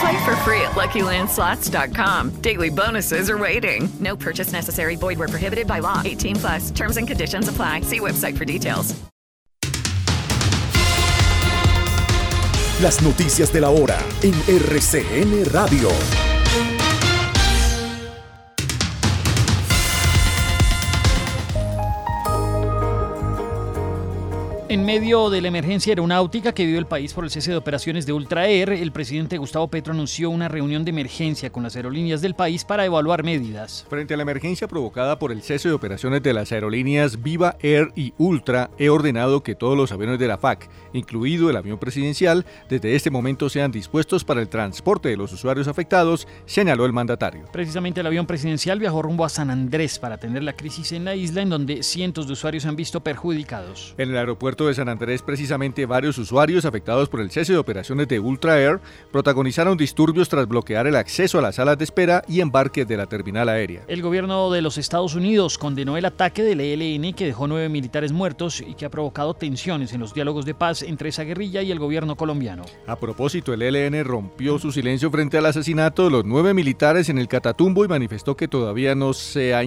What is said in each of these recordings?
Play for free at LuckyLandSlots.com. Daily bonuses are waiting. No purchase necessary. Void where prohibited by law. 18 plus. Terms and conditions apply. See website for details. Las noticias de la hora en RCN Radio. En medio de la emergencia aeronáutica que vive el país por el cese de operaciones de Ultra Air, el presidente Gustavo Petro anunció una reunión de emergencia con las aerolíneas del país para evaluar medidas. Frente a la emergencia provocada por el cese de operaciones de las aerolíneas Viva Air y Ultra, he ordenado que todos los aviones de la FAC, incluido el avión presidencial, desde este momento sean dispuestos para el transporte de los usuarios afectados, señaló el mandatario. Precisamente el avión presidencial viajó rumbo a San Andrés para atender la crisis en la isla en donde cientos de usuarios se han visto perjudicados. En el aeropuerto de San Andrés, precisamente varios usuarios afectados por el cese de operaciones de Ultra Air protagonizaron disturbios tras bloquear el acceso a las salas de espera y embarque de la terminal aérea. El gobierno de los Estados Unidos condenó el ataque del ELN que dejó nueve militares muertos y que ha provocado tensiones en los diálogos de paz entre esa guerrilla y el gobierno colombiano. A propósito, el ELN rompió su silencio frente al asesinato de los nueve militares en el Catatumbo y manifestó que todavía no se ha,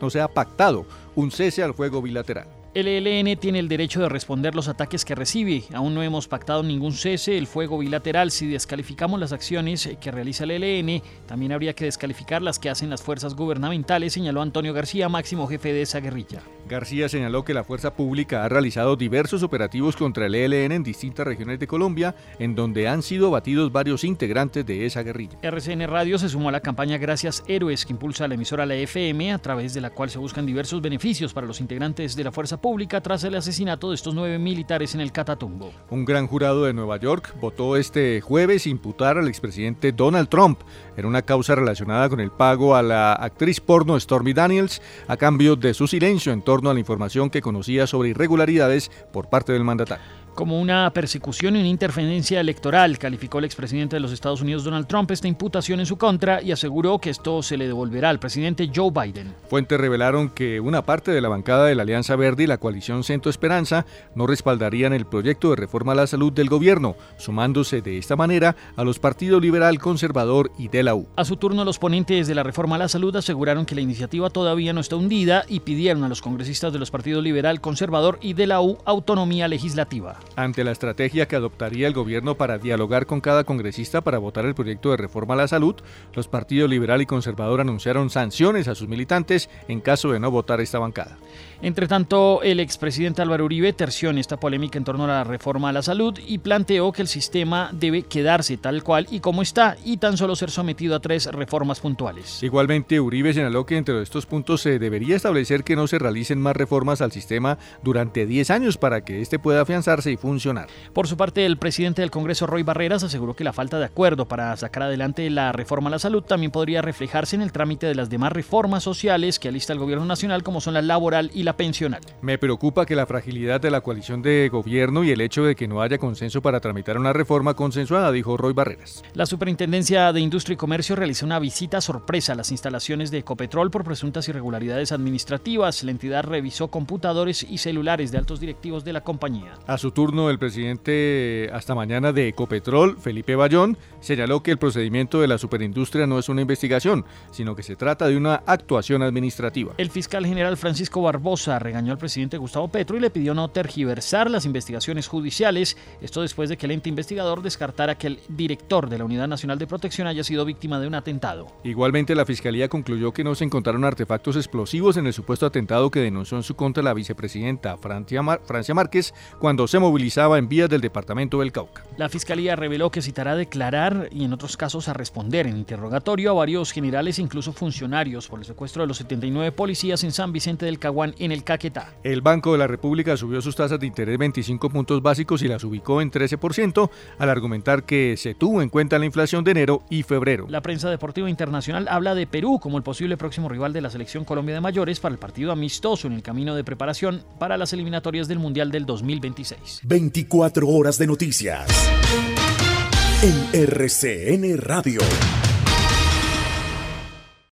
no se ha pactado un cese al fuego bilateral. El ELN tiene el derecho de responder los ataques que recibe. Aún no hemos pactado ningún cese, el fuego bilateral. Si descalificamos las acciones que realiza el ELN, también habría que descalificar las que hacen las fuerzas gubernamentales, señaló Antonio García, máximo jefe de esa guerrilla. García señaló que la fuerza pública ha realizado diversos operativos contra el ELN en distintas regiones de Colombia, en donde han sido abatidos varios integrantes de esa guerrilla. RCN Radio se sumó a la campaña Gracias Héroes que impulsa la emisora La FM, a través de la cual se buscan diversos beneficios para los integrantes de la fuerza pública tras el asesinato de estos nueve militares en el Catatumbo. Un gran jurado de Nueva York votó este jueves imputar al expresidente Donald Trump en una causa relacionada con el pago a la actriz porno Stormy Daniels a cambio de su silencio en torno a la información que conocía sobre irregularidades por parte del mandatario como una persecución y una interferencia electoral, calificó el expresidente de los Estados Unidos Donald Trump esta imputación en su contra y aseguró que esto se le devolverá al presidente Joe Biden. Fuentes revelaron que una parte de la bancada de la Alianza Verde y la coalición Centro Esperanza no respaldarían el proyecto de reforma a la salud del gobierno, sumándose de esta manera a los partidos liberal, conservador y de la U. A su turno, los ponentes de la reforma a la salud aseguraron que la iniciativa todavía no está hundida y pidieron a los congresistas de los partidos liberal, conservador y de la U autonomía legislativa. Ante la estrategia que adoptaría el gobierno para dialogar con cada congresista para votar el proyecto de reforma a la salud, los partidos liberal y conservador anunciaron sanciones a sus militantes en caso de no votar esta bancada. Entre tanto, el expresidente Álvaro Uribe terció en esta polémica en torno a la reforma a la salud y planteó que el sistema debe quedarse tal cual y como está y tan solo ser sometido a tres reformas puntuales. Igualmente, Uribe señaló que entre estos puntos se debería establecer que no se realicen más reformas al sistema durante 10 años para que éste pueda afianzarse y funcionar. Por su parte, el presidente del Congreso, Roy Barreras, aseguró que la falta de acuerdo para sacar adelante la reforma a la salud también podría reflejarse en el trámite de las demás reformas sociales que alista el gobierno nacional como son la laboral y la pensional. Me preocupa que la fragilidad de la coalición de gobierno y el hecho de que no haya consenso para tramitar una reforma consensuada, dijo Roy Barreras. La Superintendencia de Industria y Comercio realizó una visita sorpresa a las instalaciones de Ecopetrol por presuntas irregularidades administrativas. La entidad revisó computadores y celulares de altos directivos de la compañía. A su turno, el presidente hasta mañana de Ecopetrol, Felipe Bayón, señaló que el procedimiento de la superindustria no es una investigación, sino que se trata de una actuación administrativa. El fiscal general Francisco Barbosa regañó al presidente Gustavo Petro y le pidió no tergiversar las investigaciones judiciales. Esto después de que el ente investigador descartara que el director de la Unidad Nacional de Protección haya sido víctima de un atentado. Igualmente, la Fiscalía concluyó que no se encontraron artefactos explosivos en el supuesto atentado que denunció en su contra la vicepresidenta Francia, Francia Márquez cuando se movilizaba en vías del departamento del Cauca. La Fiscalía reveló que citará a declarar y en otros casos a responder en interrogatorio a varios generales e incluso funcionarios por el secuestro de los 79 policías en San Vicente del Caguán en el Caquetá. El Banco de la República subió sus tasas de interés 25 puntos básicos y las ubicó en 13% al argumentar que se tuvo en cuenta la inflación de enero y febrero. La prensa deportiva internacional habla de Perú como el posible próximo rival de la selección Colombia de mayores para el partido amistoso en el camino de preparación para las eliminatorias del Mundial del 2026. 24 horas de noticias en RCN Radio.